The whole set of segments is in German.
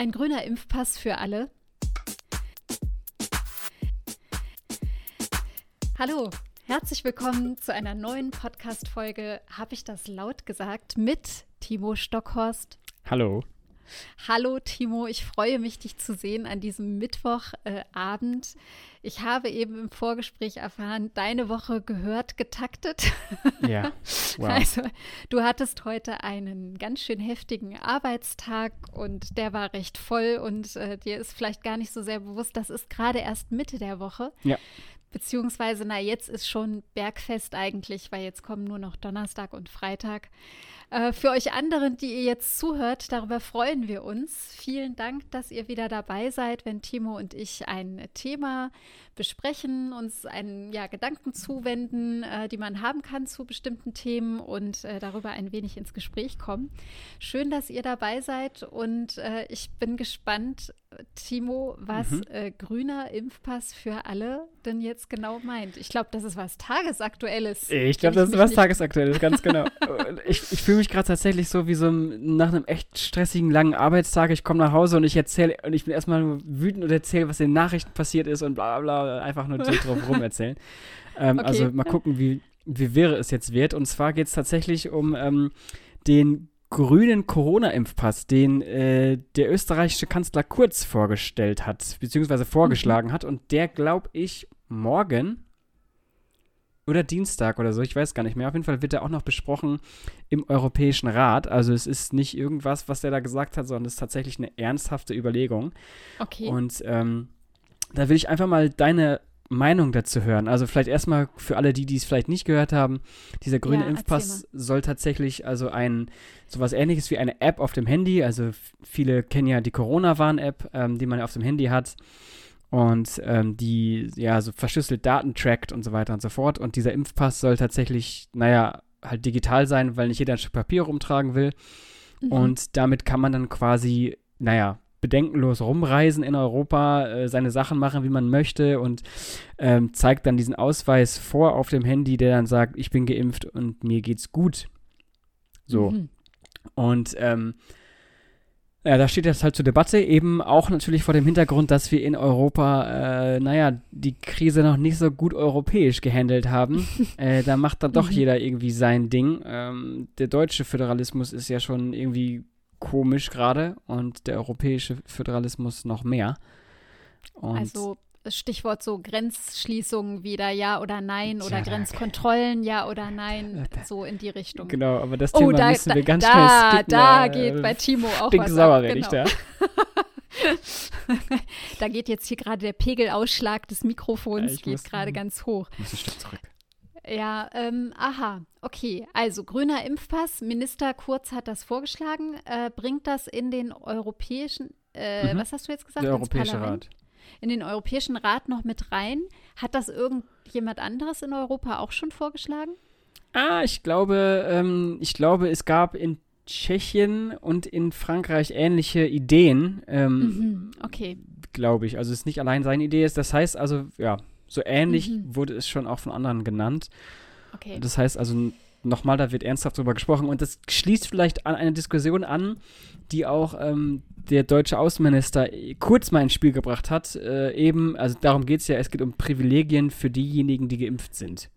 Ein grüner Impfpass für alle. Hallo, herzlich willkommen zu einer neuen Podcast-Folge. Habe ich das laut gesagt? Mit Timo Stockhorst. Hallo. Hallo Timo, ich freue mich, dich zu sehen an diesem Mittwochabend. Ich habe eben im Vorgespräch erfahren, deine Woche gehört getaktet. Ja. Wow. Also, du hattest heute einen ganz schön heftigen Arbeitstag und der war recht voll und äh, dir ist vielleicht gar nicht so sehr bewusst, das ist gerade erst Mitte der Woche. Ja. Beziehungsweise, na, jetzt ist schon Bergfest eigentlich, weil jetzt kommen nur noch Donnerstag und Freitag. Äh, für euch anderen, die ihr jetzt zuhört, darüber freuen wir uns. Vielen Dank, dass ihr wieder dabei seid, wenn Timo und ich ein Thema besprechen, uns einen ja, Gedanken zuwenden, äh, die man haben kann zu bestimmten Themen und äh, darüber ein wenig ins Gespräch kommen. Schön, dass ihr dabei seid und äh, ich bin gespannt, Timo, was mhm. Äh, grüner Impfpass für alle denn jetzt genau meint. Ich glaube, das ist was Tagesaktuelles. Ich glaube, das ist was Tagesaktuelles, ganz genau. ich, ich fühle mich gerade tatsächlich so wie so nach einem echt stressigen, langen Arbeitstag. Ich komme nach Hause und ich erzähle, und ich bin erstmal nur wütend und erzähle, was in den Nachrichten passiert ist und bla bla, einfach nur so drauf rum erzählen. Ähm, okay. Also mal gucken, wie, wie wäre es jetzt wird. Und zwar geht es tatsächlich um ähm, den grünen Corona-Impfpass, den äh, der österreichische Kanzler Kurz vorgestellt hat, beziehungsweise vorgeschlagen mhm. hat. Und der, glaube ich, morgen oder Dienstag oder so, ich weiß gar nicht mehr. Auf jeden Fall wird er auch noch besprochen im Europäischen Rat. Also es ist nicht irgendwas, was der da gesagt hat, sondern es ist tatsächlich eine ernsthafte Überlegung. Okay. Und ähm, da will ich einfach mal deine Meinung dazu hören. Also vielleicht erstmal für alle die, die es vielleicht nicht gehört haben, dieser grüne ja, Impfpass soll tatsächlich also ein sowas ähnliches wie eine App auf dem Handy, also viele kennen ja die Corona-Warn-App, ähm, die man auf dem Handy hat und ähm, die ja so verschlüsselt Daten trackt und so weiter und so fort. Und dieser Impfpass soll tatsächlich, naja, halt digital sein, weil nicht jeder ein Stück Papier rumtragen will. Mhm. Und damit kann man dann quasi, naja, bedenkenlos rumreisen in Europa, äh, seine Sachen machen, wie man möchte und ähm, zeigt dann diesen Ausweis vor auf dem Handy, der dann sagt, ich bin geimpft und mir geht's gut. So. Mhm. Und ähm, ja, da steht jetzt halt zur Debatte, eben auch natürlich vor dem Hintergrund, dass wir in Europa, äh, naja, die Krise noch nicht so gut europäisch gehandelt haben. äh, da macht dann doch mhm. jeder irgendwie sein Ding. Ähm, der deutsche Föderalismus ist ja schon irgendwie komisch gerade und der europäische Föderalismus noch mehr. Und also Stichwort so Grenzschließungen wieder, ja oder nein, oder ja, Grenzkontrollen, ja oder nein, so in die Richtung. Genau, aber das oh, Thema da, müssen wir ganz da, schnell skippen. Da geht bei Timo auch was sauer ab, genau. ich da. da geht jetzt hier gerade der Pegelausschlag des Mikrofons, ja, geht gerade ganz hoch. Muss ein Stück zurück. Ja, ähm, aha, okay. Also grüner Impfpass, Minister Kurz hat das vorgeschlagen, äh, bringt das in den europäischen, äh, mhm. was hast du jetzt gesagt? Der Europäische Rat. In den Europäischen Rat noch mit rein. Hat das irgendjemand anderes in Europa auch schon vorgeschlagen? Ah, ich glaube, ähm, ich glaube, es gab in Tschechien und in Frankreich ähnliche Ideen. Ähm, mhm, okay. Glaube ich. Also es ist nicht allein seine Idee ist. Das heißt also, ja, so ähnlich mhm. wurde es schon auch von anderen genannt. Okay. Das heißt also, nochmal, da wird ernsthaft drüber gesprochen. Und das schließt vielleicht an eine Diskussion an, die auch ähm, der deutsche Außenminister kurz mal ins Spiel gebracht hat. Äh, eben, also darum geht es ja, es geht um Privilegien für diejenigen, die geimpft sind.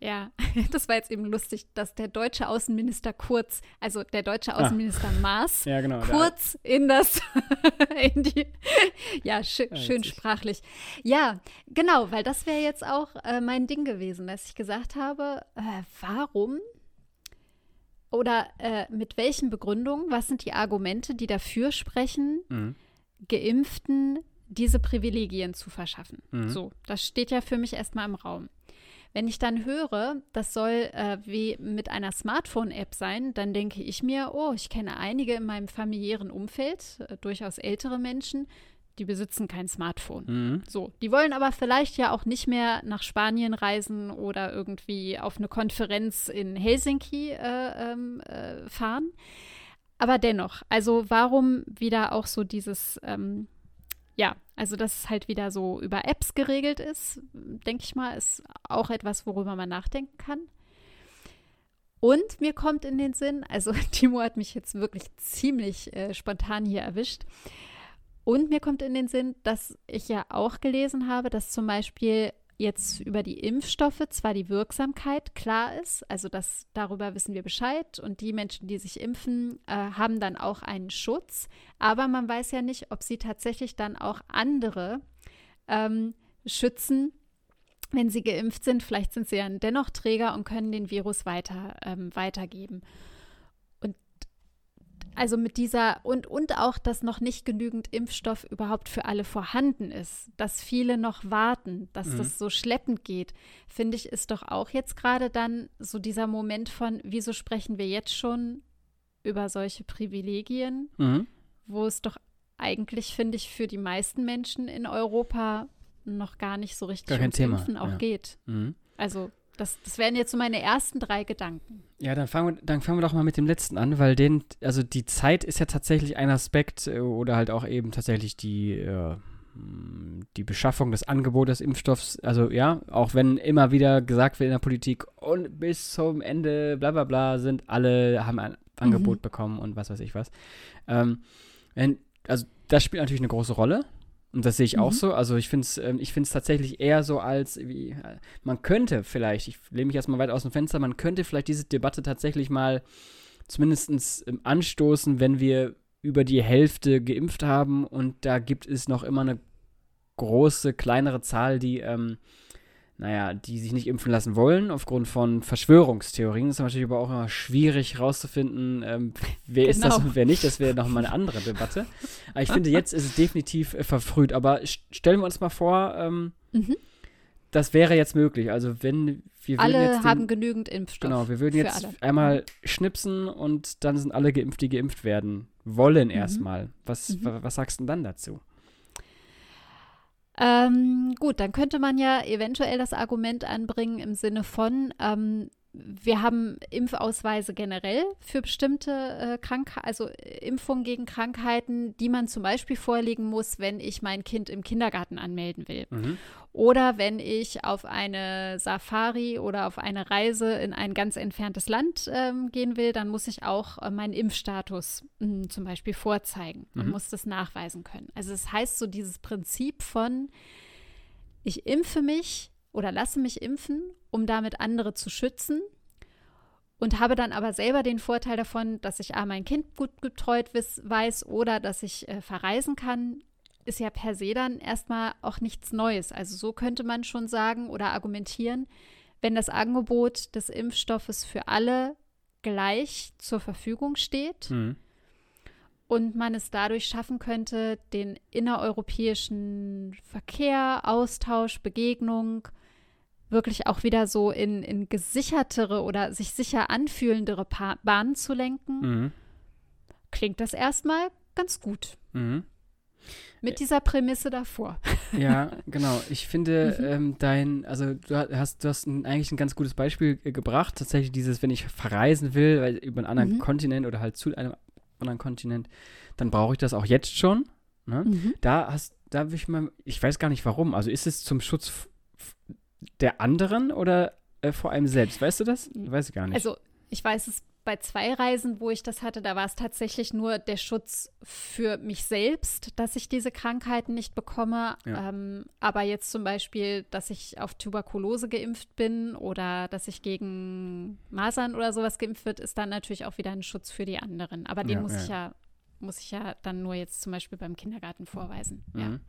Ja, das war jetzt eben lustig, dass der deutsche Außenminister Kurz, also der deutsche ah. Außenminister ah. Maas, ja, genau, kurz in das, in die, ja, sch ja, schön sprachlich. Ja, genau, weil das wäre jetzt auch äh, mein Ding gewesen, dass ich gesagt habe, äh, warum oder äh, mit welchen Begründungen, was sind die Argumente, die dafür sprechen, mhm. Geimpften diese Privilegien zu verschaffen? Mhm. So, das steht ja für mich erstmal im Raum. Wenn ich dann höre, das soll äh, wie mit einer Smartphone-App sein, dann denke ich mir, oh, ich kenne einige in meinem familiären Umfeld, äh, durchaus ältere Menschen, die besitzen kein Smartphone. Mhm. So, die wollen aber vielleicht ja auch nicht mehr nach Spanien reisen oder irgendwie auf eine Konferenz in Helsinki äh, ähm, äh, fahren. Aber dennoch, also warum wieder auch so dieses ähm, ja, also dass es halt wieder so über Apps geregelt ist, denke ich mal, ist auch etwas, worüber man nachdenken kann. Und mir kommt in den Sinn, also Timo hat mich jetzt wirklich ziemlich äh, spontan hier erwischt. Und mir kommt in den Sinn, dass ich ja auch gelesen habe, dass zum Beispiel jetzt über die Impfstoffe zwar die Wirksamkeit klar ist, also das, darüber wissen wir Bescheid und die Menschen, die sich impfen, äh, haben dann auch einen Schutz, aber man weiß ja nicht, ob sie tatsächlich dann auch andere ähm, schützen, wenn sie geimpft sind. Vielleicht sind sie ja dennoch Träger und können den Virus weiter, ähm, weitergeben also mit dieser und, und auch, dass noch nicht genügend Impfstoff überhaupt für alle vorhanden ist, dass viele noch warten, dass mhm. das so schleppend geht, finde ich, ist doch auch jetzt gerade dann so dieser Moment von, wieso sprechen wir jetzt schon über solche Privilegien, mhm. wo es doch eigentlich, finde ich, für die meisten Menschen in Europa noch gar nicht so richtig gar ums Thema. Impfen auch ja. geht. Mhm. Also das, das wären jetzt so meine ersten drei Gedanken. Ja, dann fangen, wir, dann fangen wir doch mal mit dem letzten an, weil den, also die Zeit ist ja tatsächlich ein Aspekt äh, oder halt auch eben tatsächlich die, äh, die Beschaffung des Angebotes des Impfstoffs. Also ja, auch wenn immer wieder gesagt wird in der Politik und bis zum Ende bla bla bla sind alle, haben ein Angebot mhm. bekommen und was weiß ich was. Ähm, wenn, also das spielt natürlich eine große Rolle. Und das sehe ich mhm. auch so. Also ich finde es ähm, tatsächlich eher so als, wie, äh, man könnte vielleicht, ich lehne mich erstmal weit aus dem Fenster, man könnte vielleicht diese Debatte tatsächlich mal zumindest ähm, anstoßen, wenn wir über die Hälfte geimpft haben und da gibt es noch immer eine große, kleinere Zahl, die ähm, naja, die sich nicht impfen lassen wollen, aufgrund von Verschwörungstheorien. Das ist natürlich aber auch immer schwierig herauszufinden, ähm, wer genau. ist das genau. und wer nicht. Das wäre nochmal eine andere Debatte. Aber ich finde, jetzt ist es definitiv äh, verfrüht. Aber stellen wir uns mal vor, ähm, mhm. das wäre jetzt möglich. Also wenn wir Alle jetzt den, haben genügend Impfstoff. Genau, wir würden jetzt einmal schnipsen und dann sind alle geimpft, die geimpft werden wollen mhm. erstmal. Was, mhm. was sagst du denn dann dazu? Ähm, gut, dann könnte man ja eventuell das Argument anbringen im Sinne von, ähm, wir haben Impfausweise generell für bestimmte äh, Krankheiten, also Impfungen gegen Krankheiten, die man zum Beispiel vorlegen muss, wenn ich mein Kind im Kindergarten anmelden will. Mhm. Oder wenn ich auf eine Safari oder auf eine Reise in ein ganz entferntes Land ähm, gehen will, dann muss ich auch äh, meinen Impfstatus mh, hm, zum Beispiel vorzeigen mhm. und muss das nachweisen können. Also das heißt so dieses Prinzip von, ich impfe mich oder lasse mich impfen, um damit andere zu schützen und habe dann aber selber den Vorteil davon, dass ich A, mein Kind gut betreut weiß oder dass ich äh, verreisen kann, ist ja per se dann erstmal auch nichts Neues. Also so könnte man schon sagen oder argumentieren, wenn das Angebot des Impfstoffes für alle gleich zur Verfügung steht mhm. Und man es dadurch schaffen könnte, den innereuropäischen Verkehr, Austausch, Begegnung wirklich auch wieder so in, in gesichertere oder sich sicher anfühlendere pa Bahnen zu lenken, mhm. klingt das erstmal ganz gut. Mhm. Mit dieser Prämisse davor. Ja, genau. Ich finde mhm. ähm, dein, also du hast, du hast ein, eigentlich ein ganz gutes Beispiel äh, gebracht. Tatsächlich dieses, wenn ich verreisen will, weil über einen anderen mhm. Kontinent oder halt zu einem anderen Kontinent, dann brauche ich das auch jetzt schon. Ne? Mhm. Da hast, da will ich mal, ich weiß gar nicht warum. Also ist es zum Schutz der anderen oder äh, vor allem selbst? Weißt du das? Weiß ich gar nicht. Also ich weiß es bei zwei Reisen, wo ich das hatte, da war es tatsächlich nur der Schutz für mich selbst, dass ich diese Krankheiten nicht bekomme. Ja. Ähm, aber jetzt zum Beispiel, dass ich auf Tuberkulose geimpft bin oder dass ich gegen Masern oder sowas geimpft wird, ist dann natürlich auch wieder ein Schutz für die anderen. Aber den ja, muss ja. ich ja muss ich ja dann nur jetzt zum Beispiel beim Kindergarten vorweisen. Mhm.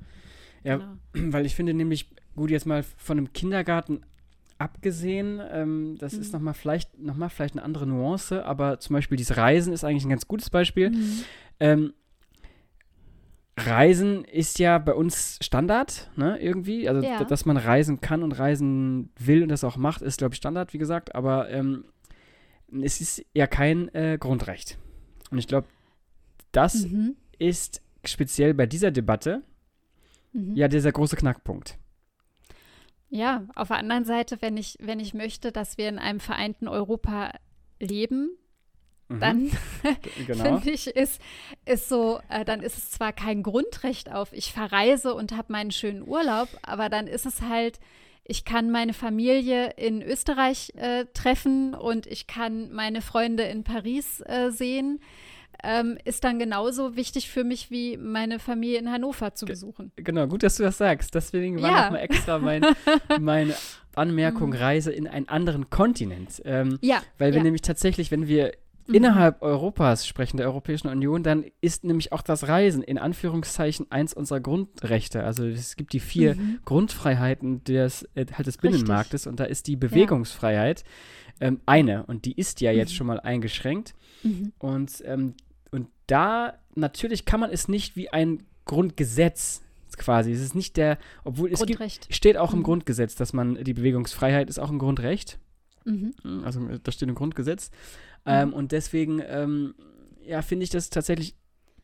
Ja, genau. weil ich finde nämlich, gut, jetzt mal von einem Kindergarten abgesehen, ähm, das mhm. ist nochmal vielleicht, noch mal vielleicht eine andere Nuance, aber zum Beispiel dieses Reisen ist eigentlich ein ganz gutes Beispiel. Mhm. Ähm, Reisen ist ja bei uns Standard, ne, irgendwie. Also, ja. dass man reisen kann und reisen will und das auch macht, ist, glaube ich, Standard, wie gesagt. Aber ähm, es ist ja kein äh, Grundrecht. Und ich glaube, das mhm. ist speziell bei dieser Debatte mhm. ja dieser große Knackpunkt. Ja, auf der anderen Seite, wenn ich, wenn ich möchte, dass wir in einem vereinten Europa leben, mhm. dann genau. finde ich, ist, ist so, äh, dann ist es zwar kein Grundrecht auf, ich verreise und habe meinen schönen Urlaub, aber dann ist es halt, ich kann meine Familie in Österreich äh, treffen und ich kann meine Freunde in Paris äh, sehen. Ähm, ist dann genauso wichtig für mich, wie meine Familie in Hannover zu besuchen. Genau, gut, dass du das sagst. Deswegen war ja. nochmal extra mein, meine Anmerkung mhm. Reise in einen anderen Kontinent. Ähm, ja. Weil wir ja. nämlich tatsächlich, wenn wir mhm. innerhalb Europas sprechen, der Europäischen Union, dann ist nämlich auch das Reisen in Anführungszeichen eins unserer Grundrechte. Also es gibt die vier mhm. Grundfreiheiten des, äh, halt des Binnenmarktes Richtig. und da ist die Bewegungsfreiheit ja. ähm, eine und die ist ja jetzt mhm. schon mal eingeschränkt. Mhm. Und, ähm, und da natürlich kann man es nicht wie ein Grundgesetz quasi. Es ist nicht der, obwohl es gibt, steht auch im mhm. Grundgesetz, dass man die Bewegungsfreiheit ist auch ein Grundrecht. Mhm. Also das steht im Grundgesetz. Mhm. Ähm, und deswegen, ähm, ja, finde ich das tatsächlich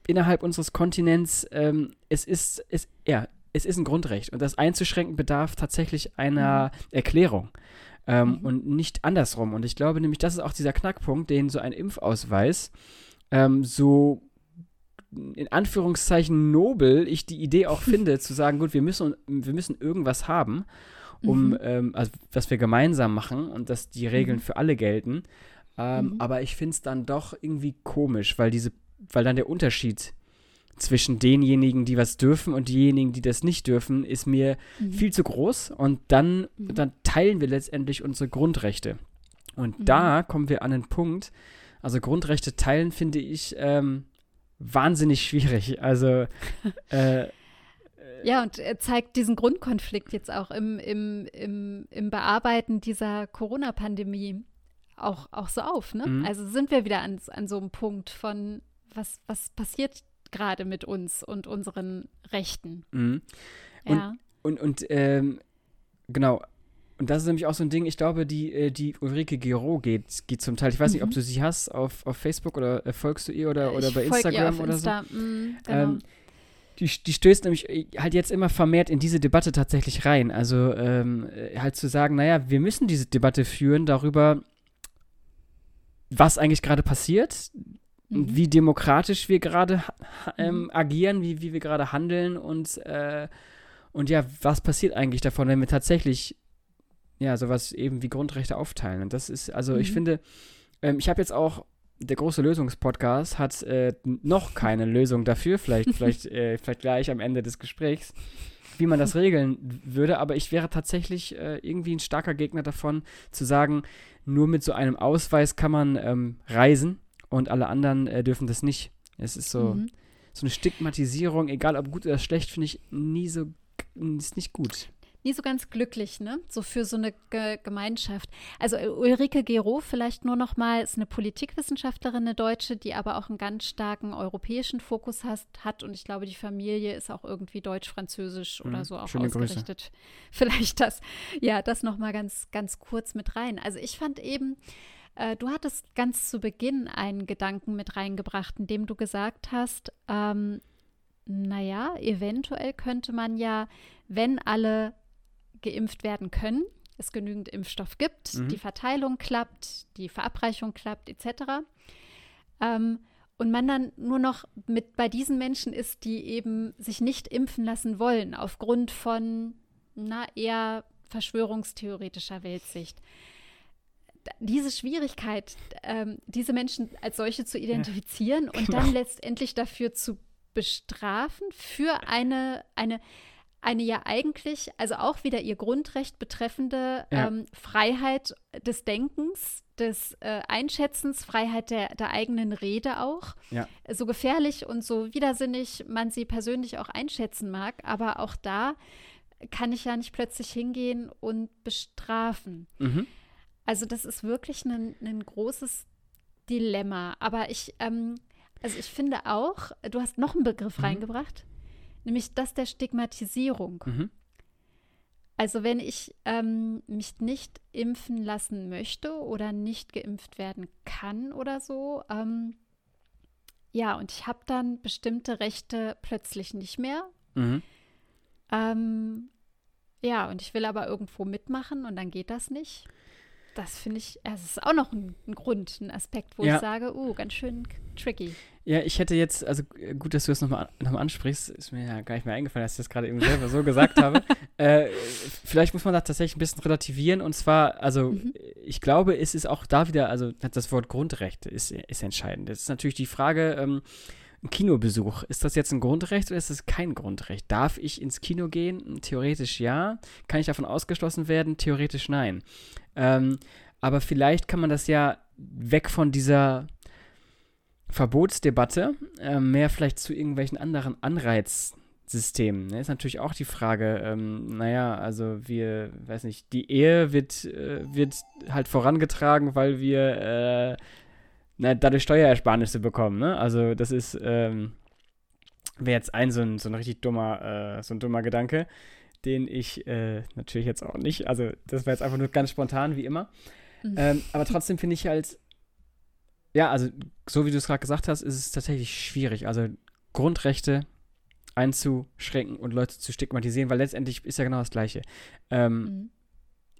innerhalb unseres Kontinents, ähm, es ist, es, ja, es ist ein Grundrecht. Und das einzuschränken bedarf tatsächlich einer mhm. Erklärung. Ähm, mhm. Und nicht andersrum. Und ich glaube nämlich, das ist auch dieser Knackpunkt, den so ein Impfausweis ähm, so in Anführungszeichen nobel ich die Idee auch finde, zu sagen, gut, wir müssen, wir müssen irgendwas haben, um, mhm. ähm, also was wir gemeinsam machen und dass die Regeln mhm. für alle gelten. Ähm, mhm. Aber ich finde es dann doch irgendwie komisch, weil diese, weil dann der Unterschied zwischen denjenigen, die was dürfen und diejenigen, die das nicht dürfen, ist mir mhm. viel zu groß. Und dann, mhm. dann teilen wir letztendlich unsere Grundrechte. Und mhm. da kommen wir an einen Punkt. Also Grundrechte teilen finde ich ähm, wahnsinnig schwierig. Also äh, ja, und er zeigt diesen Grundkonflikt jetzt auch im, im, im, im Bearbeiten dieser Corona-Pandemie auch, auch so auf. Ne? Mhm. Also sind wir wieder an, an so einem Punkt von, was, was passiert gerade mit uns und unseren Rechten. Mhm. Ja. Und, und, und ähm, genau, und das ist nämlich auch so ein Ding, ich glaube, die, äh, die Ulrike Gero geht, geht zum Teil. Ich weiß mhm. nicht, ob mhm. du sie hast auf, auf Facebook oder äh, folgst du ihr oder, oder bei Instagram oder Insta. so. Mhm, genau. ähm, die, die stößt nämlich äh, halt jetzt immer vermehrt in diese Debatte tatsächlich rein. Also ähm, halt zu sagen, naja, wir müssen diese Debatte führen darüber, was eigentlich gerade passiert, mhm. wie demokratisch wir gerade ähm, mhm. agieren, wie, wie wir gerade handeln und, äh, und ja, was passiert eigentlich davon, wenn wir tatsächlich ja, sowas eben wie Grundrechte aufteilen. Und das ist, also mhm. ich finde, ähm, ich habe jetzt auch, der große Lösungspodcast hat äh, noch keine Lösung dafür, vielleicht, vielleicht, äh, vielleicht gleich am Ende des Gesprächs, wie man das regeln würde, aber ich wäre tatsächlich äh, irgendwie ein starker Gegner davon, zu sagen, nur mit so einem Ausweis kann man ähm, reisen und alle anderen äh, dürfen das nicht. Es ist so, mhm. so eine Stigmatisierung, egal ob gut oder schlecht, finde ich nie so, ist nicht gut nie so ganz glücklich, ne? So für so eine Ge Gemeinschaft. Also äh, Ulrike Gero vielleicht nur noch mal ist eine Politikwissenschaftlerin, eine Deutsche, die aber auch einen ganz starken europäischen Fokus hat, hat und ich glaube, die Familie ist auch irgendwie deutsch-französisch mhm, oder so auch ausgerichtet. Grüße. Vielleicht das, ja, das noch mal ganz, ganz kurz mit rein. Also ich fand eben, äh, du hattest ganz zu Beginn einen Gedanken mit reingebracht, in dem du gesagt hast, ähm, naja, eventuell könnte man ja, wenn alle geimpft werden können, es genügend Impfstoff gibt, mhm. die Verteilung klappt, die Verabreichung klappt, etc. Ähm, und man dann nur noch mit bei diesen Menschen ist, die eben sich nicht impfen lassen wollen, aufgrund von na, eher verschwörungstheoretischer Weltsicht. Diese Schwierigkeit, ähm, diese Menschen als solche zu identifizieren ja, und genau. dann letztendlich dafür zu bestrafen für eine, eine eine ja eigentlich, also auch wieder ihr Grundrecht betreffende ja. ähm, Freiheit des Denkens, des äh, Einschätzens, Freiheit der, der eigenen Rede auch. Ja. So gefährlich und so widersinnig man sie persönlich auch einschätzen mag, aber auch da kann ich ja nicht plötzlich hingehen und bestrafen. Mhm. Also das ist wirklich ein, ein großes Dilemma. Aber ich, ähm, also ich finde auch, du hast noch einen Begriff mhm. reingebracht nämlich das der Stigmatisierung. Mhm. Also wenn ich ähm, mich nicht impfen lassen möchte oder nicht geimpft werden kann oder so, ähm, ja, und ich habe dann bestimmte Rechte plötzlich nicht mehr. Mhm. Ähm, ja, und ich will aber irgendwo mitmachen und dann geht das nicht. Das finde ich, es ist auch noch ein, ein, Grund, ein Aspekt, wo ja. ich sage, uh, ganz schön tricky. Ja, ich hätte jetzt, also äh, gut, dass du das nochmal noch mal ansprichst, ist mir ja gar nicht mehr eingefallen, dass ich das gerade eben selber so gesagt habe. Äh, vielleicht muss man das tatsächlich ein bisschen relativieren und zwar, also mhm. ich glaube, es ist auch da wieder, also das Wort Grundrecht ist, ist entscheidend. Das ist natürlich die Frage, ähm, ein Kinobesuch, ist das jetzt ein Grundrecht oder ist das kein Grundrecht? Darf ich ins Kino gehen? Theoretisch ja. Kann ich davon ausgeschlossen werden? Theoretisch nein. Ähm, aber vielleicht kann man das ja weg von dieser Verbotsdebatte äh, mehr vielleicht zu irgendwelchen anderen Anreizsystemen. Ne? Ist natürlich auch die Frage, ähm, naja, also wir, weiß nicht, die Ehe wird, äh, wird halt vorangetragen, weil wir äh, na, dadurch Steuerersparnisse bekommen. Ne? Also das ist, ähm, wäre jetzt ein so ein, so ein richtig dummer, äh, so ein dummer Gedanke, den ich äh, natürlich jetzt auch nicht, also das war jetzt einfach nur ganz spontan, wie immer. Mhm. Ähm, aber trotzdem finde ich halt, ja, also so wie du es gerade gesagt hast, ist es tatsächlich schwierig. Also Grundrechte einzuschränken und Leute zu stigmatisieren, weil letztendlich ist ja genau das Gleiche. Ähm, mhm.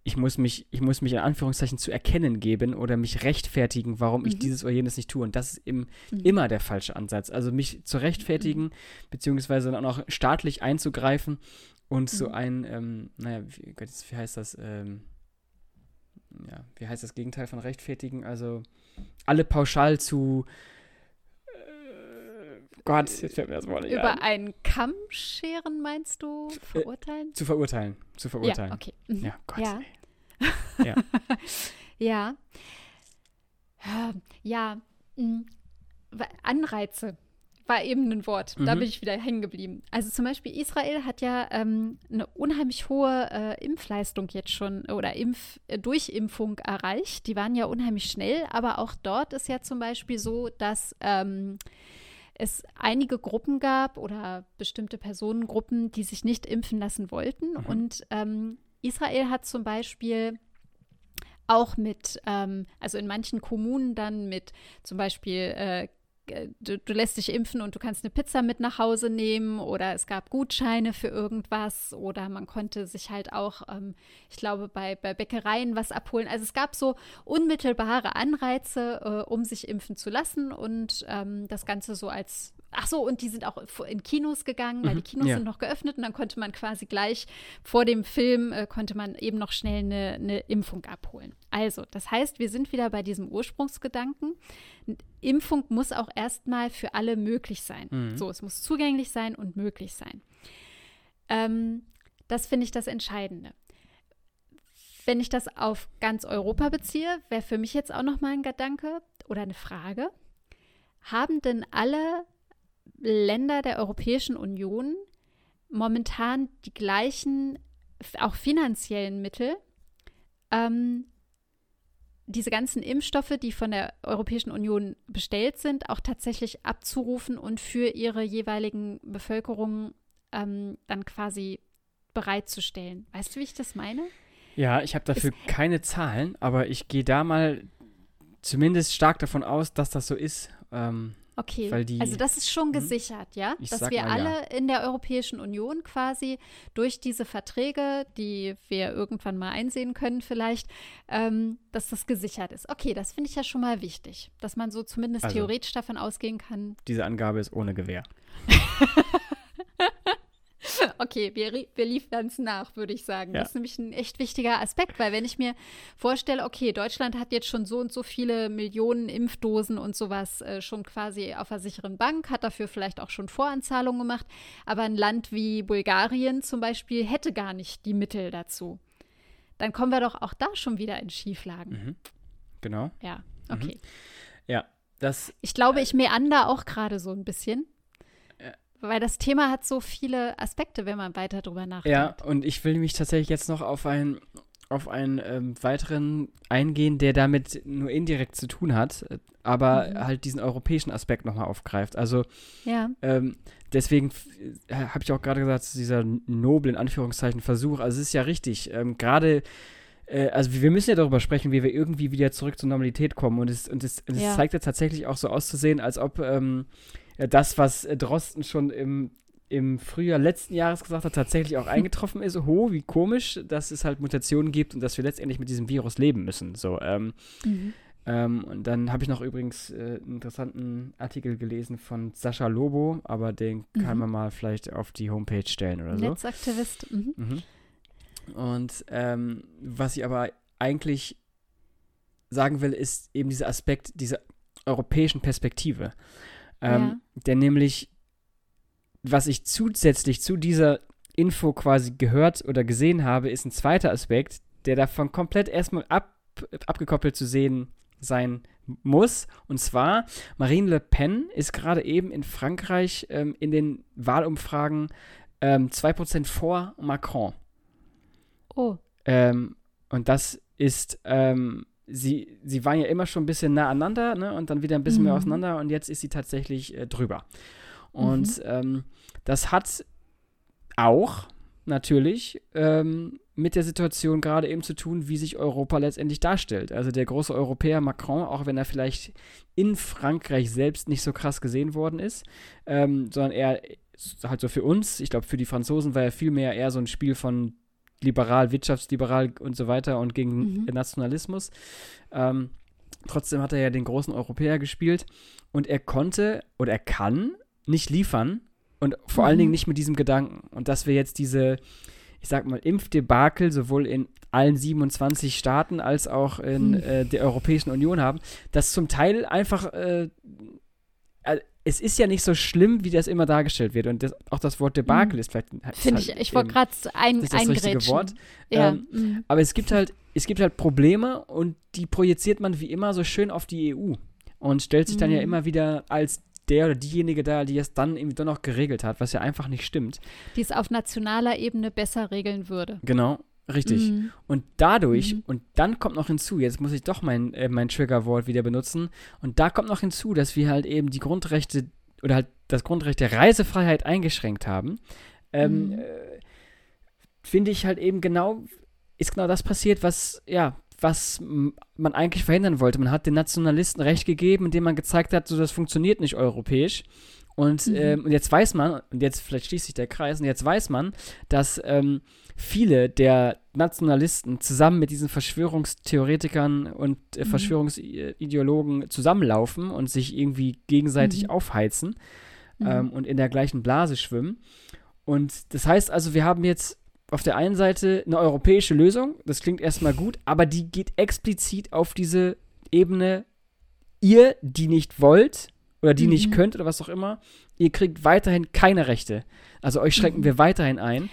Ich muss mich, ich muss mich in Anführungszeichen zu erkennen geben oder mich rechtfertigen, warum mhm. ich dieses oder jenes nicht tue. Und das ist im, mhm. immer der falsche Ansatz. Also mich zu rechtfertigen, mhm. beziehungsweise dann auch staatlich einzugreifen und so mhm. ein, ähm, naja, wie, wie heißt das? Ähm, ja, wie heißt das Gegenteil von rechtfertigen? Also alle pauschal zu äh, Gott, jetzt fällt mir das Wort nicht Über ein. einen Kamm scheren, meinst du? Verurteilen? Äh, zu verurteilen. Zu verurteilen. Ja, okay. Mhm. Ja, Gott. Ja. ja. ja. Ja. Mm. Anreize war eben ein Wort. Mhm. Da bin ich wieder hängen geblieben. Also zum Beispiel Israel hat ja ähm, eine unheimlich hohe äh, Impfleistung jetzt schon oder Impf äh, Durchimpfung erreicht. Die waren ja unheimlich schnell, aber auch dort ist ja zum Beispiel so, dass ähm, es einige Gruppen gab oder bestimmte Personengruppen, die sich nicht impfen lassen wollten. Mhm. Und ähm, Israel hat zum Beispiel auch mit, ähm, also in manchen Kommunen dann mit zum Beispiel äh, du, du, lässt dich impfen und du kannst eine Pizza mit nach Hause nehmen oder es gab Gutscheine für irgendwas oder man konnte sich halt auch, ähm, ich glaube, bei, bei Bäckereien was abholen. Also es gab so unmittelbare Anreize, äh, um sich impfen zu lassen und ähm, das Ganze so als Ach so, und die sind auch in Kinos gegangen, weil die mhm, Kinos ja. sind noch geöffnet und dann konnte man quasi gleich vor dem Film, äh, konnte man eben noch schnell eine, eine Impfung abholen. Also, das heißt, wir sind wieder bei diesem Ursprungsgedanken. Impfung muss auch erstmal für alle möglich sein. Mhm. So, es muss zugänglich sein und möglich sein. Ähm, das finde ich das Entscheidende. Wenn ich das auf ganz Europa beziehe, wäre für mich jetzt auch noch mal ein Gedanke oder eine Frage. Haben denn alle Länder der Europäischen Union momentan die gleichen, auch finanziellen Mittel, ähm, diese ganzen Impfstoffe, die von der Europäischen Union bestellt sind, auch tatsächlich abzurufen und für ihre jeweiligen Bevölkerungen ähm, dann quasi bereitzustellen. Weißt du, wie ich das meine? Ja, ich habe dafür ist, keine Zahlen, aber ich gehe da mal zumindest stark davon aus, dass das so ist. Ähm, Okay, die, also das ist schon hm? gesichert, ja, dass wir alle ja. in der Europäischen Union quasi durch diese Verträge, die wir irgendwann mal einsehen können vielleicht, ähm, dass das gesichert ist. Okay, das finde ich ja schon mal wichtig, dass man so zumindest also, theoretisch davon ausgehen kann. Diese Angabe ist ohne Gewähr. Okay, wir, wir liefern es nach, würde ich sagen. Ja. Das ist nämlich ein echt wichtiger Aspekt, weil wenn ich mir vorstelle, okay, Deutschland hat jetzt schon so und so viele Millionen Impfdosen und sowas äh, schon quasi auf der sicheren Bank, hat dafür vielleicht auch schon Voranzahlungen gemacht, aber ein Land wie Bulgarien zum Beispiel hätte gar nicht die Mittel dazu. Dann kommen wir doch auch da schon wieder in Schieflagen. Mhm. Genau. Ja, mhm. okay. Mhm. Ja, das. Ich glaube, ich meander auch gerade so ein bisschen. Weil das Thema hat so viele Aspekte, wenn man weiter drüber nachdenkt. Ja, und ich will mich tatsächlich jetzt noch auf einen, auf einen ähm, weiteren eingehen, der damit nur indirekt zu tun hat, aber mhm. halt diesen europäischen Aspekt nochmal aufgreift. Also ja. ähm, deswegen äh, habe ich auch gerade gesagt, dieser noble, in Anführungszeichen, Versuch, also es ist ja richtig, ähm, gerade äh, also wir müssen ja darüber sprechen, wie wir irgendwie wieder zurück zur Normalität kommen. Und es, und es, es ja. zeigt ja tatsächlich auch so auszusehen, als ob ähm, das, was äh, Drosten schon im, im Frühjahr letzten Jahres gesagt hat, tatsächlich auch eingetroffen ist. Ho, wie komisch, dass es halt Mutationen gibt und dass wir letztendlich mit diesem Virus leben müssen. So, ähm, mhm. Ähm, und dann habe ich noch übrigens äh, einen interessanten Artikel gelesen von Sascha Lobo, aber den mhm. kann man mal vielleicht auf die Homepage stellen oder so. Netzaktivist. Mhm. Mhm. Und ähm, was ich aber eigentlich sagen will, ist eben dieser Aspekt dieser europäischen Perspektive. Ähm, ja. Der nämlich, was ich zusätzlich zu dieser Info quasi gehört oder gesehen habe, ist ein zweiter Aspekt, der davon komplett erstmal ab, abgekoppelt zu sehen sein muss. Und zwar, Marine Le Pen ist gerade eben in Frankreich ähm, in den Wahlumfragen ähm, 2% vor Macron. Oh. Ähm, und das ist, ähm, sie, sie waren ja immer schon ein bisschen nah aneinander, ne? Und dann wieder ein bisschen mhm. mehr auseinander und jetzt ist sie tatsächlich äh, drüber. Und mhm. ähm, das hat auch natürlich ähm, mit der Situation gerade eben zu tun, wie sich Europa letztendlich darstellt. Also der große Europäer Macron, auch wenn er vielleicht in Frankreich selbst nicht so krass gesehen worden ist, ähm, sondern er halt so für uns, ich glaube für die Franzosen war er viel mehr eher so ein Spiel von liberal, wirtschaftsliberal und so weiter und gegen mhm. Nationalismus. Ähm, trotzdem hat er ja den großen Europäer gespielt und er konnte oder er kann nicht liefern und vor mhm. allen Dingen nicht mit diesem Gedanken. Und dass wir jetzt diese, ich sag mal, Impfdebakel sowohl in allen 27 Staaten als auch in mhm. äh, der Europäischen Union haben, das zum Teil einfach äh, es ist ja nicht so schlimm, wie das immer dargestellt wird. Und das, auch das Wort Debakel mhm. ist vielleicht. Finde halt ich, ich wollte gerade ein, das, das richtige Wort. Ja. Ähm, mhm. Aber es gibt halt, es gibt halt Probleme und die projiziert man wie immer so schön auf die EU und stellt sich dann ja mhm. immer wieder als der oder diejenige da, die es dann irgendwie doch noch geregelt hat, was ja einfach nicht stimmt. Die es auf nationaler Ebene besser regeln würde. Genau. Richtig. Mhm. Und dadurch, mhm. und dann kommt noch hinzu, jetzt muss ich doch mein, äh, mein Triggerwort wieder benutzen, und da kommt noch hinzu, dass wir halt eben die Grundrechte oder halt das Grundrecht der Reisefreiheit eingeschränkt haben, ähm, mhm. äh, finde ich halt eben genau, ist genau das passiert, was, ja, was man eigentlich verhindern wollte. Man hat den Nationalisten Recht gegeben, indem man gezeigt hat, so das funktioniert nicht europäisch. Und, mhm. ähm, und jetzt weiß man, und jetzt vielleicht schließt sich der Kreis, und jetzt weiß man, dass ähm, viele der Nationalisten zusammen mit diesen Verschwörungstheoretikern und äh, mhm. Verschwörungsideologen zusammenlaufen und sich irgendwie gegenseitig mhm. aufheizen mhm. ähm, und in der gleichen Blase schwimmen. Und das heißt also, wir haben jetzt auf der einen Seite eine europäische Lösung, das klingt erstmal gut, aber die geht explizit auf diese Ebene, ihr, die nicht wollt oder die nicht mhm. könnt oder was auch immer, ihr kriegt weiterhin keine Rechte. Also euch schränken mhm. wir weiterhin ein.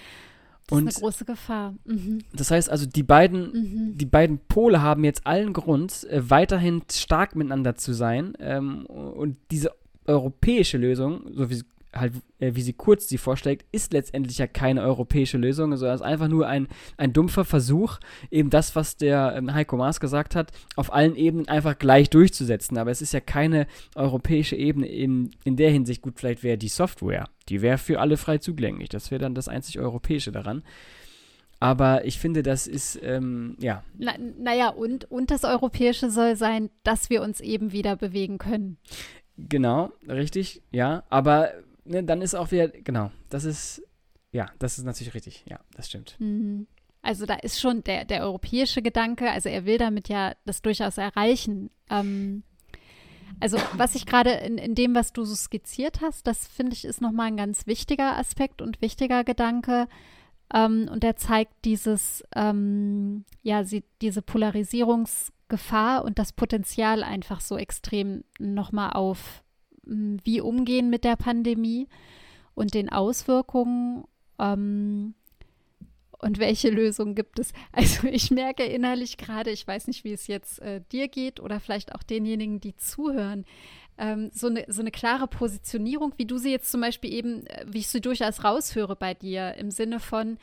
Das und ist eine große Gefahr. Mhm. Das heißt also, die beiden, mhm. die beiden Pole haben jetzt allen Grund, äh, weiterhin stark miteinander zu sein. Ähm, und diese europäische Lösung, so wie halt, äh, wie sie kurz sie vorschlägt, ist letztendlich ja keine europäische Lösung, sondern es ist einfach nur ein, ein dumpfer Versuch, eben das, was der ähm, Heiko Maas gesagt hat, auf allen Ebenen einfach gleich durchzusetzen. Aber es ist ja keine europäische Ebene in, in der Hinsicht. Gut, vielleicht wäre die Software, die wäre für alle frei zugänglich. Das wäre dann das einzig Europäische daran. Aber ich finde, das ist, ähm, ja. Na, naja, und, und das Europäische soll sein, dass wir uns eben wieder bewegen können. Genau, richtig, ja. Aber ne, dann ist auch wieder, genau, das ist, ja, das ist natürlich richtig, ja, das stimmt. Mhm. Also da ist schon der, der europäische Gedanke, also er will damit ja das durchaus erreichen. Ähm, also was ich gerade in, in dem, was du so skizziert hast, das finde ich ist nochmal ein ganz wichtiger Aspekt und wichtiger Gedanke. Ähm, und der zeigt dieses, ähm, ja, sie, diese Polarisierungsgefahr und das Potenzial einfach so extrem nochmal auf, wie umgehen mit der Pandemie und den Auswirkungen ähm, und welche Lösungen gibt es. Also ich merke innerlich gerade, ich weiß nicht, wie es jetzt äh, dir geht oder vielleicht auch denjenigen, die zuhören, ähm, so, eine, so eine klare Positionierung, wie du sie jetzt zum Beispiel eben, äh, wie ich sie durchaus raushöre bei dir, im Sinne von,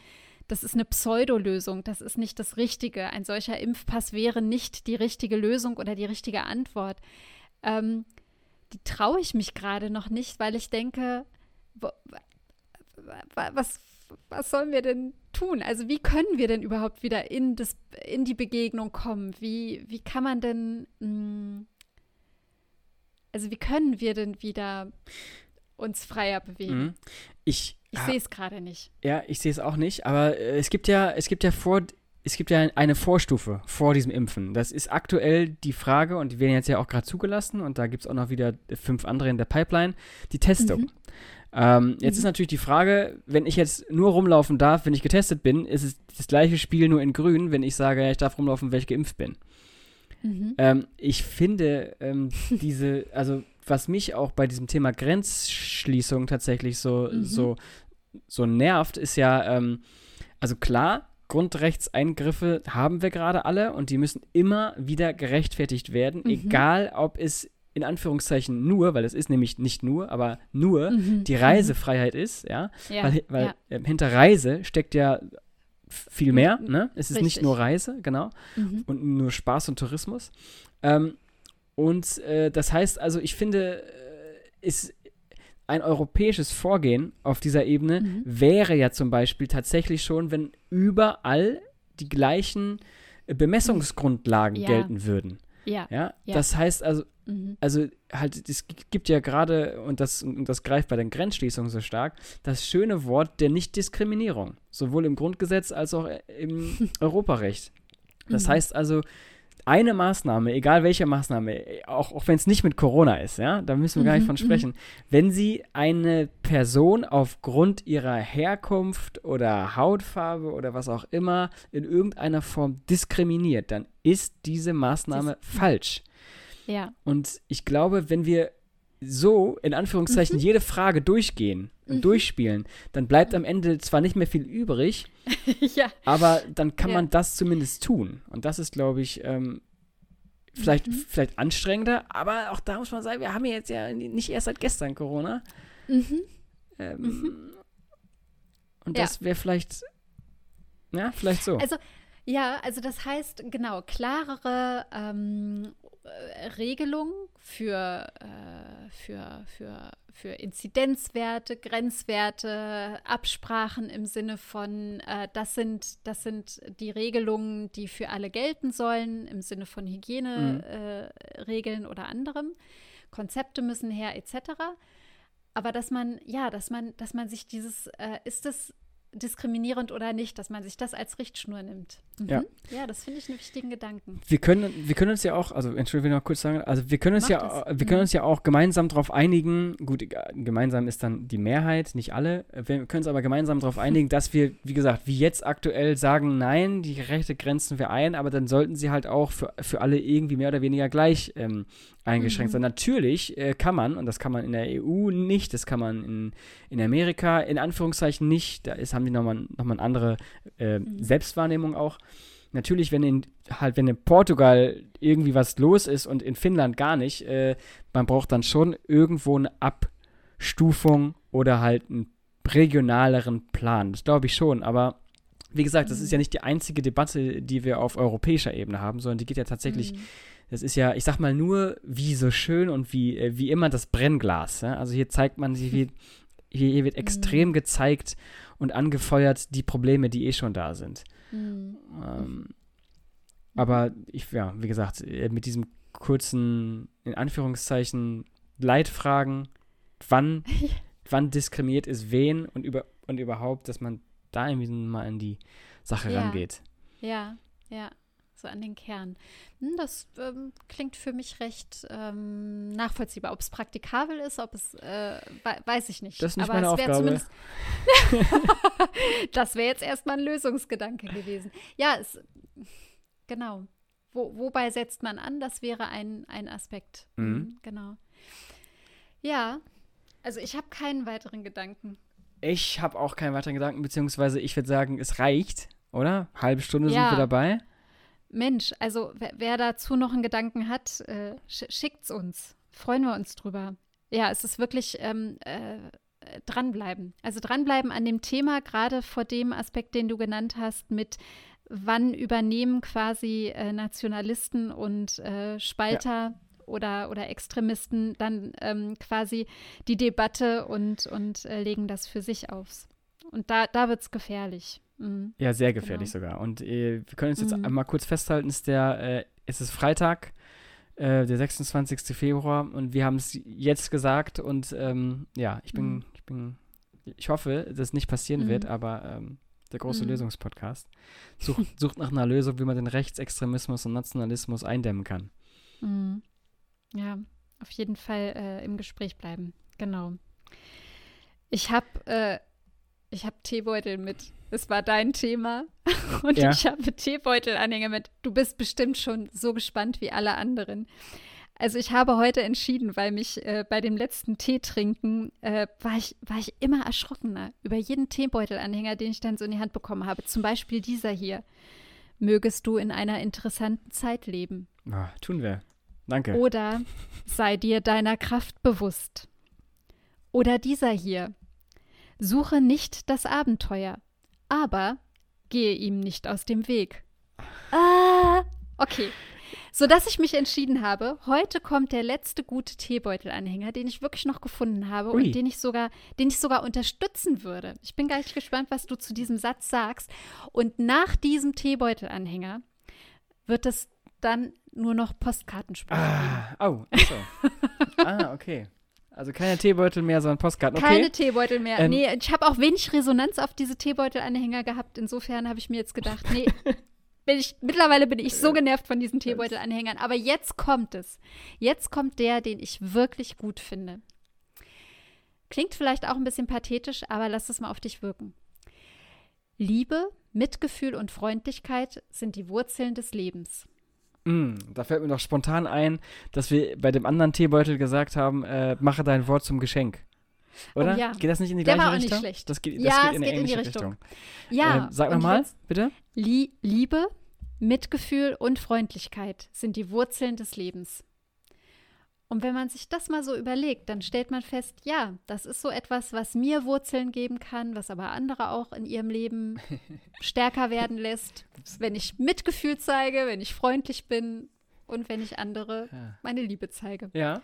das ist eine Pseudolösung, das ist nicht das Richtige. Ein solcher Impfpass wäre nicht die richtige Lösung oder die richtige Antwort. Ähm, die traue ich mich gerade noch nicht, weil ich denke, wo, was, was sollen wir denn tun? Also wie können wir denn überhaupt wieder in, das, in die Begegnung kommen? Wie, wie kann man denn, mh, hm, also wie können wir denn wieder uns freier bewegen? Mhm. Ich, ich sehe es gerade nicht. Ja, ich sehe es auch nicht, aber äh, es gibt ja, es gibt ja vor es gibt ja eine Vorstufe vor diesem Impfen. Das ist aktuell die Frage, und die werden jetzt ja auch gerade zugelassen, und da gibt es auch noch wieder fünf andere in der Pipeline, die Testung. Mhm. Ähm, jetzt mhm. ist natürlich die Frage, wenn ich jetzt nur rumlaufen darf, wenn ich getestet bin, ist es das gleiche Spiel nur in grün, wenn ich sage, ja, ich darf rumlaufen, wenn ich geimpft bin. Mhm. Ähm, ich finde ähm, diese, also was mich auch bei diesem Thema Grenzschließung tatsächlich so, mhm. so, so nervt, ist ja, ähm, also klar, Grundrechtseingriffe haben wir gerade alle und die müssen immer wieder gerechtfertigt werden, mhm. egal ob es in Anführungszeichen nur, weil es ist nämlich nicht nur, aber nur mhm. die Reisefreiheit ist, ja, ja weil, weil ja. Äh, hinter Reise steckt ja viel mehr, mhm. ne? Es ist Richtig. nicht nur Reise, genau, mhm. und nur Spaß und Tourismus. Ähm, und äh, das heißt also, ich finde, äh, ist ein europäisches Vorgehen auf dieser Ebene mhm. wäre ja zum Beispiel tatsächlich schon, wenn überall die gleichen Bemessungsgrundlagen ja. gelten würden. Ja. ja. Das heißt also, mhm. also halt, es gibt ja gerade, und das, und das greift bei den Grenzschließungen so stark, das schöne Wort der Nichtdiskriminierung. Sowohl im Grundgesetz als auch im Europarecht. Das mhm. heißt also, eine Maßnahme, egal welche Maßnahme, auch, auch wenn es nicht mit Corona ist, ja, da müssen wir gar nicht mhm, von sprechen, mhm. wenn sie eine Person aufgrund ihrer Herkunft oder Hautfarbe oder was auch immer in irgendeiner Form diskriminiert, dann ist diese Maßnahme Dis falsch. Ja. Und ich glaube, wenn wir so, in Anführungszeichen, mhm. jede Frage durchgehen und mhm. durchspielen, dann bleibt am Ende zwar nicht mehr viel übrig, ja. aber dann kann ja. man das zumindest tun. Und das ist, glaube ich, ähm, vielleicht, mhm. vielleicht anstrengender, aber auch da muss man sagen, wir haben ja jetzt ja nicht erst seit gestern Corona. Mhm. Ähm, mhm. und das wäre vielleicht, ja, vielleicht so. Also, ja, also das heißt, genau, klarere ähm, äh, Regelung für, äh, für, für, für Inzidenzwerte, Grenzwerte, Absprachen im Sinne von, äh, das, sind, das sind die Regelungen, die für alle gelten sollen, im Sinne von Hygieneregeln mhm. äh, oder anderem. Konzepte müssen her, etc. Aber dass man, ja, dass man, dass man sich dieses, äh, ist es diskriminierend oder nicht, dass man sich das als Richtschnur nimmt. Mhm. Ja. ja, das finde ich einen wichtigen Gedanken. Wir können, wir können uns ja auch, also Entschuldigung, noch kurz sagen, also wir können uns Mach ja, das. wir können mhm. uns ja auch gemeinsam darauf einigen, gut, gemeinsam ist dann die Mehrheit, nicht alle, wir können uns aber gemeinsam darauf einigen, dass wir, wie gesagt, wie jetzt aktuell sagen, nein, die Rechte grenzen wir ein, aber dann sollten sie halt auch für, für alle irgendwie mehr oder weniger gleich ähm, eingeschränkt mhm. sein. Natürlich äh, kann man, und das kann man in der EU nicht, das kann man in, in Amerika in Anführungszeichen nicht, da ist, haben die nochmal noch mal eine andere äh, mhm. Selbstwahrnehmung auch. Natürlich, wenn in halt, wenn in Portugal irgendwie was los ist und in Finnland gar nicht, äh, man braucht dann schon irgendwo eine Abstufung oder halt einen regionaleren Plan. Das glaube ich schon, aber wie gesagt, das ist ja mhm. nicht die einzige Debatte, die wir auf europäischer Ebene haben, sondern die geht ja tatsächlich mhm das ist ja, ich sag mal, nur wie so schön und wie, äh, wie immer das Brennglas. Ja? Also hier zeigt man sich, wie, hier, hier wird extrem mhm. gezeigt und angefeuert die Probleme, die eh schon da sind. Mhm. Ähm, aber ich, ja, wie gesagt, äh, mit diesem kurzen, in Anführungszeichen, Leitfragen, wann, wann diskriminiert ist wen und, über, und überhaupt, dass man da irgendwie mal in die Sache ja. rangeht. Ja, ja so an den Kern. Hm, das ähm, klingt für mich recht ähm, nachvollziehbar. Ob es praktikabel ist, ob es, äh, weiß ich nicht. Das ist nicht Aber meine Aufgabe. das wäre jetzt erstmal ein Lösungsgedanke gewesen. Ja, es, genau. Wo, wobei setzt man an? Das wäre ein, ein Aspekt. Mhm. Hm, genau. Ja, also ich habe keinen weiteren Gedanken. Ich habe auch keinen weiteren Gedanken, beziehungsweise ich würde sagen, es reicht, oder? Halbe Stunde ja. sind wir dabei. Mensch, also wer, wer dazu noch einen Gedanken hat, äh, sch schickt's uns. Freuen wir uns drüber. Ja, es ist wirklich ähm, äh, dranbleiben. Also dranbleiben an dem Thema, gerade vor dem Aspekt, den du genannt hast, mit wann übernehmen quasi äh, Nationalisten und äh, Spalter ja. oder, oder Extremisten dann ähm, quasi die Debatte und, und äh, legen das für sich auf. Und da, da wird es gefährlich. Mhm. Ja, sehr gefährlich genau. sogar. Und äh, wir können uns jetzt mhm. einmal kurz festhalten, ist der, äh, es ist Freitag, äh, der 26. Februar und wir haben es jetzt gesagt und ähm, ja, ich bin, mhm. ich bin, ich hoffe, dass es nicht passieren wird, mhm. aber ähm, der große mhm. Lösungspodcast. Sucht, sucht nach einer Lösung, wie man den Rechtsextremismus und Nationalismus eindämmen kann. Mhm. Ja, auf jeden Fall äh, im Gespräch bleiben. Genau. Ich habe äh, ich habe Teebeutel mit. Es war dein Thema. Und ja. ich habe Teebeutelanhänger mit. Du bist bestimmt schon so gespannt wie alle anderen. Also ich habe heute entschieden, weil mich äh, bei dem letzten Tee trinken äh, war, ich, war ich immer erschrockener über jeden Teebeutelanhänger, den ich dann so in die Hand bekommen habe. Zum Beispiel dieser hier. Mögest du in einer interessanten Zeit leben. Oh, tun wir. Danke. Oder sei dir deiner Kraft bewusst. Oder dieser hier. Suche nicht das Abenteuer, aber gehe ihm nicht aus dem Weg. Ah, okay. So dass ich mich entschieden habe, heute kommt der letzte gute Teebeutelanhänger, den ich wirklich noch gefunden habe Ui. und den ich sogar, den ich sogar unterstützen würde. Ich bin gar nicht gespannt, was du zu diesem Satz sagst. Und nach diesem Teebeutelanhänger wird es dann nur noch Postkartenspiel. Ah, oh, so. ah, okay. Also keine Teebeutel mehr, sondern Postkarten. Okay. Keine Teebeutel mehr. Ähm, nee, ich habe auch wenig Resonanz auf diese Teebeutelanhänger gehabt. Insofern habe ich mir jetzt gedacht, nee, bin ich, mittlerweile bin ich so genervt von diesen Teebeutelanhängern. Aber jetzt kommt es. Jetzt kommt der, den ich wirklich gut finde. Klingt vielleicht auch ein bisschen pathetisch, aber lass es mal auf dich wirken. Liebe, Mitgefühl und Freundlichkeit sind die Wurzeln des Lebens. Mm, da fällt mir noch spontan ein, dass wir bei dem anderen Teebeutel gesagt haben, äh, mache dein Wort zum Geschenk. Oder? Oh, ja. Geht das nicht in die Der gleiche war Richtung? Nicht schlecht. Das geht, das ja, geht in, geht in die Richtung. Richtung. Ja. Äh, sag nochmal, bitte. Liebe, Mitgefühl und Freundlichkeit sind die Wurzeln des Lebens. Und wenn man sich das mal so überlegt, dann stellt man fest, ja, das ist so etwas, was mir Wurzeln geben kann, was aber andere auch in ihrem Leben stärker werden lässt. Wenn ich Mitgefühl zeige, wenn ich freundlich bin und wenn ich andere meine Liebe zeige. Ja.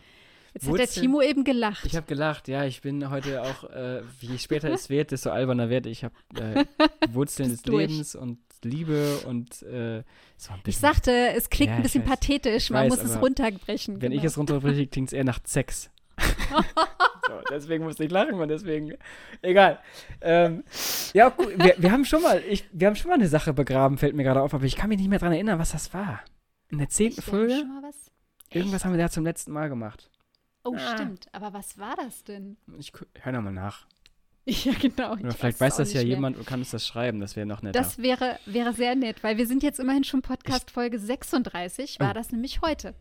Jetzt Wurzeln, hat der Timo eben gelacht. Ich habe gelacht, ja. Ich bin heute auch, äh, je später es wird, desto alberner werde ich. Ich habe äh, Wurzeln des durch. Lebens und Liebe und äh, so ein bisschen. Ich sagte, es klingt ja, ein bisschen weiß, pathetisch, man weiß, muss es runterbrechen. Wenn genau. ich es runterbreche, klingt es eher nach Sex. so, deswegen musste ich lachen und deswegen. Egal. Ähm, ja, gut, wir, wir, haben schon mal, ich, wir haben schon mal eine Sache begraben, fällt mir gerade auf, aber ich kann mich nicht mehr daran erinnern, was das war. In der zehnten Folge? Irgendwas haben wir da zum letzten Mal gemacht. Oh, ah. stimmt. Aber was war das denn? Ich hör nochmal nach. Ja, genau. Oder vielleicht weiß das ja mehr. jemand und kann uns das schreiben. Das wäre noch netter. Das wäre, wäre sehr nett, weil wir sind jetzt immerhin schon Podcast Folge 36. War oh. das nämlich heute?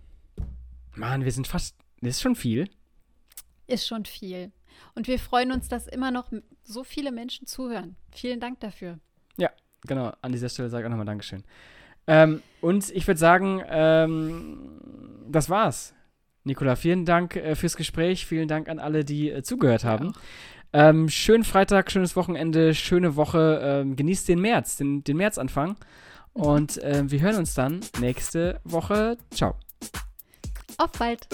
Mann, wir sind fast. Das ist schon viel. Ist schon viel. Und wir freuen uns, dass immer noch so viele Menschen zuhören. Vielen Dank dafür. Ja, genau. An dieser Stelle sage ich auch nochmal Dankeschön. Ähm, und ich würde sagen, ähm, das war's. Nicola, vielen Dank äh, fürs Gespräch. Vielen Dank an alle, die äh, zugehört haben. Ähm, schönen Freitag, schönes Wochenende, schöne Woche. Ähm, genießt den März, den, den Märzanfang. Und äh, wir hören uns dann nächste Woche. Ciao. Auf bald.